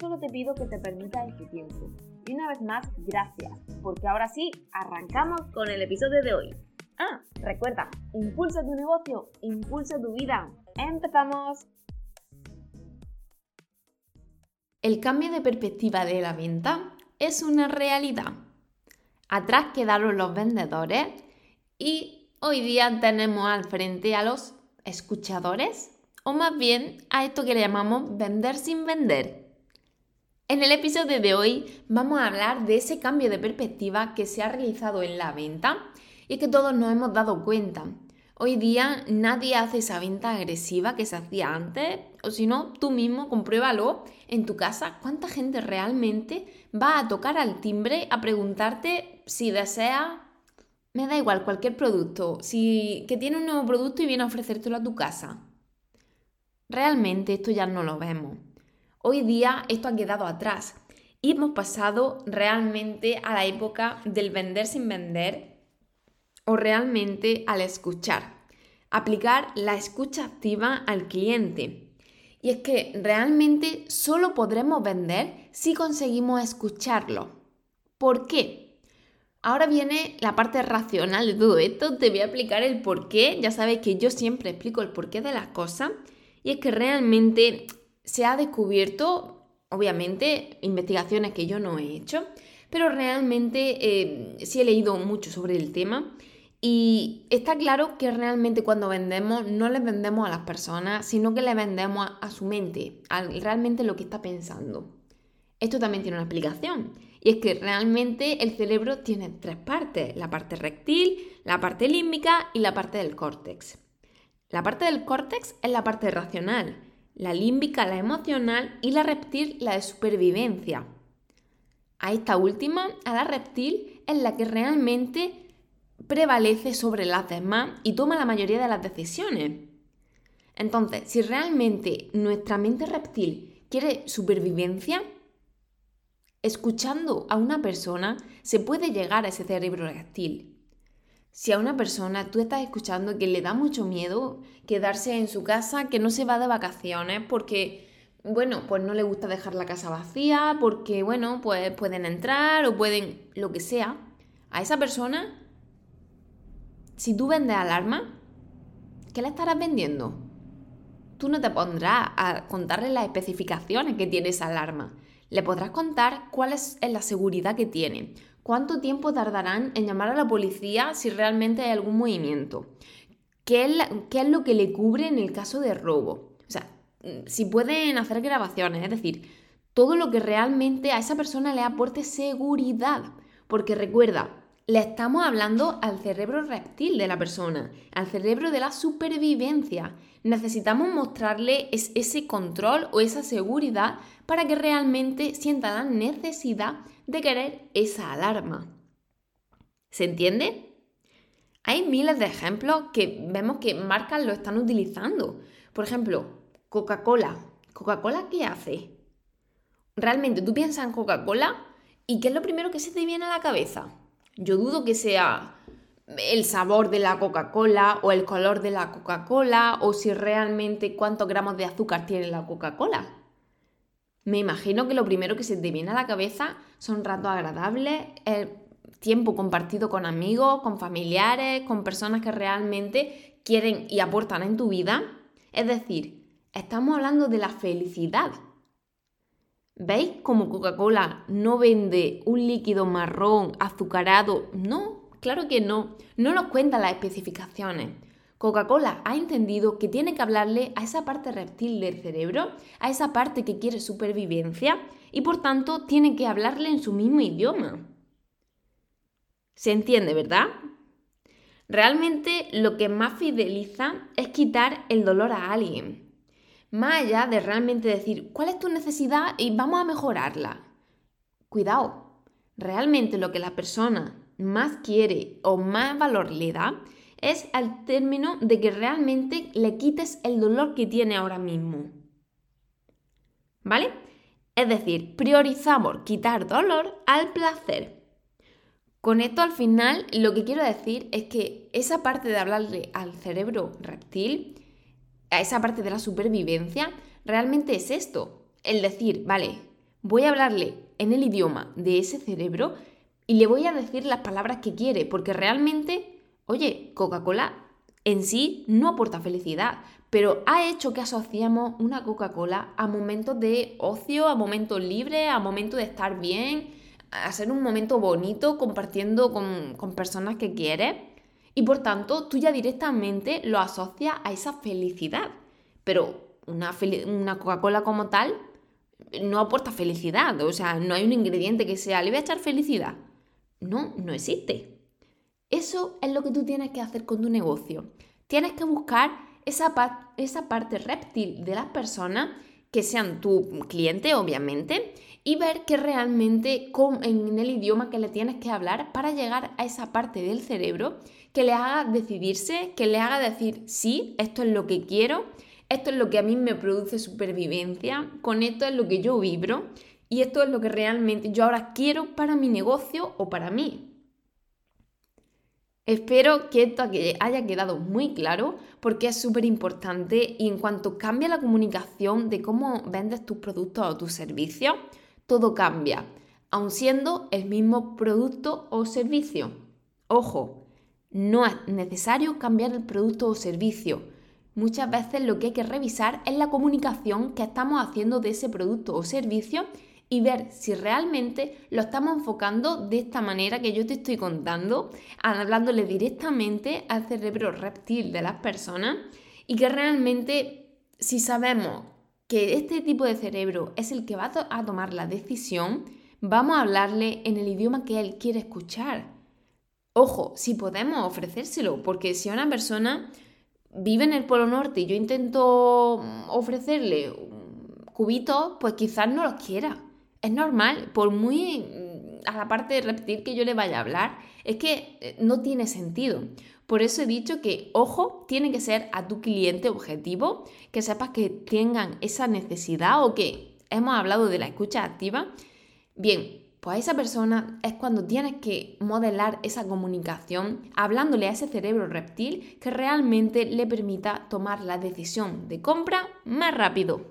solo te pido que te permitas este tiempo. Y una vez más, gracias, porque ahora sí, arrancamos con el episodio de hoy. Ah, recuerda, impulsa tu negocio, impulsa tu vida. ¡Empezamos! El cambio de perspectiva de la venta es una realidad. Atrás quedaron los vendedores y hoy día tenemos al frente a los escuchadores o más bien a esto que le llamamos vender sin vender. En el episodio de hoy vamos a hablar de ese cambio de perspectiva que se ha realizado en la venta y que todos nos hemos dado cuenta. Hoy día nadie hace esa venta agresiva que se hacía antes, o si no, tú mismo compruébalo en tu casa cuánta gente realmente va a tocar al timbre a preguntarte si desea, me da igual, cualquier producto, si que tiene un nuevo producto y viene a ofrecértelo a tu casa. Realmente esto ya no lo vemos. Hoy día esto ha quedado atrás y hemos pasado realmente a la época del vender sin vender o realmente al escuchar. Aplicar la escucha activa al cliente. Y es que realmente solo podremos vender si conseguimos escucharlo. ¿Por qué? Ahora viene la parte racional de todo esto. Te voy a explicar el por qué. Ya sabéis que yo siempre explico el porqué de las cosas. Y es que realmente se ha descubierto, obviamente, investigaciones que yo no he hecho, pero realmente eh, sí he leído mucho sobre el tema y está claro que realmente cuando vendemos no le vendemos a las personas, sino que le vendemos a, su mente, a realmente lo que está pensando. Esto también tiene una explicación. Y es que realmente el cerebro tiene tres partes, la parte rectil, la parte límbica y la parte del córtex. La parte del córtex es la parte racional, la límbica la emocional y la reptil la de supervivencia. A esta última, a la reptil, es la que realmente prevalece sobre las demás y toma la mayoría de las decisiones. Entonces, si realmente nuestra mente reptil quiere supervivencia, escuchando a una persona se puede llegar a ese cerebro reptil. Si a una persona tú estás escuchando que le da mucho miedo quedarse en su casa, que no se va de vacaciones porque, bueno, pues no le gusta dejar la casa vacía, porque, bueno, pues pueden entrar o pueden lo que sea, a esa persona si tú vendes alarma, ¿qué le estarás vendiendo? Tú no te pondrás a contarle las especificaciones que tiene esa alarma. Le podrás contar cuál es la seguridad que tiene, cuánto tiempo tardarán en llamar a la policía si realmente hay algún movimiento, qué es, lo que le cubre en el caso de robo. O sea, si pueden hacer grabaciones, es decir, todo lo que realmente a esa persona le aporte seguridad. Porque recuerda, le estamos hablando al cerebro reptil de la persona, al cerebro de la supervivencia. Necesitamos mostrarle ese control o esa seguridad para que realmente sienta la necesidad de querer esa alarma. ¿Se entiende? Hay miles de ejemplos que vemos que marcas lo están utilizando. Por ejemplo, Coca-Cola. ¿Coca-Cola qué hace? Realmente tú piensas en Coca-Cola y ¿qué es lo primero que se te viene a la cabeza? Yo dudo que sea el sabor de la Coca-Cola o el color de la Coca-Cola o si realmente cuántos gramos de azúcar tiene la Coca-Cola. Me imagino que lo primero que se te viene a la cabeza son ratos agradables, el tiempo compartido con amigos, con familiares, con personas que realmente quieren y aportan en tu vida. Es decir, estamos hablando de la felicidad, ¿Veis cómo Coca-Cola no vende un líquido marrón azucarado? No, claro que no. No nos cuenta las especificaciones. Coca-Cola ha entendido que tiene que hablarle a esa parte reptil del cerebro, a esa parte que quiere supervivencia, y por tanto tiene que hablarle en su mismo idioma. ¿Se entiende, verdad? Realmente lo que más fideliza es quitar el dolor a alguien. Más allá de realmente decir cuál es tu necesidad y vamos a mejorarla. Cuidado, realmente lo que la persona más quiere o más valor le da es al término de que realmente le quites el dolor que tiene ahora mismo. ¿Vale? Es decir, priorizamos quitar dolor al placer. Con esto al final lo que quiero decir es que esa parte de hablarle al cerebro reptil, a esa parte de la supervivencia, realmente es esto. El decir, vale, voy a hablarle en el idioma de ese cerebro y le voy a decir las palabras que quiere, porque realmente, oye, Coca-Cola en sí no aporta felicidad, pero ha hecho que asociemos una Coca-Cola a momentos de ocio, a momentos libres, a momentos de estar bien, a ser un momento bonito compartiendo con, personas que quieres. Y por tanto, tú ya directamente lo asocias a esa felicidad. Pero una, una Coca-Cola como tal no aporta felicidad. O sea, no hay un ingrediente que sea, le voy a echar felicidad. No, no existe. Eso es lo que tú tienes que hacer con tu negocio. Tienes que buscar esa, esa parte reptil de las personas que sean tu cliente, obviamente, y ver que realmente en el idioma que le tienes que hablar para llegar a esa parte del cerebro que le haga decidirse, que le haga decir, sí, esto es lo que quiero, esto es lo que a mí me produce supervivencia, con esto es lo que yo vibro y esto es lo que realmente yo ahora quiero para mi negocio o para mí. Espero que esto haya quedado muy claro porque es súper importante y en cuanto cambia la comunicación de cómo vendes tus productos o tus servicios, todo cambia, aun siendo el mismo producto o servicio. Ojo, no es necesario cambiar el producto o servicio. Muchas veces lo que hay que revisar es la comunicación que estamos haciendo de ese producto o servicio y ver si realmente lo estamos enfocando de esta manera que yo te estoy contando, hablándole directamente al cerebro reptil de las personas y que realmente si sabemos que este tipo de cerebro es el que va a tomar la decisión, vamos a hablarle en el idioma que él quiere escuchar. Ojo, si podemos ofrecérselo, porque si una persona vive en el Polo Norte y yo intento ofrecerle cubitos, pues quizás no los quiera es normal, por muy mm, a la parte de reptil que yo le vaya a hablar, es que eh, no tiene sentido. Por eso he dicho que, ojo, tiene que ser a tu cliente objetivo, que sepas que tengan esa necesidad o que hemos hablado de la escucha activa. Bien, pues a esa persona es cuando tienes que modelar esa comunicación hablándole a ese cerebro reptil que realmente le permita tomar la decisión de compra más rápido.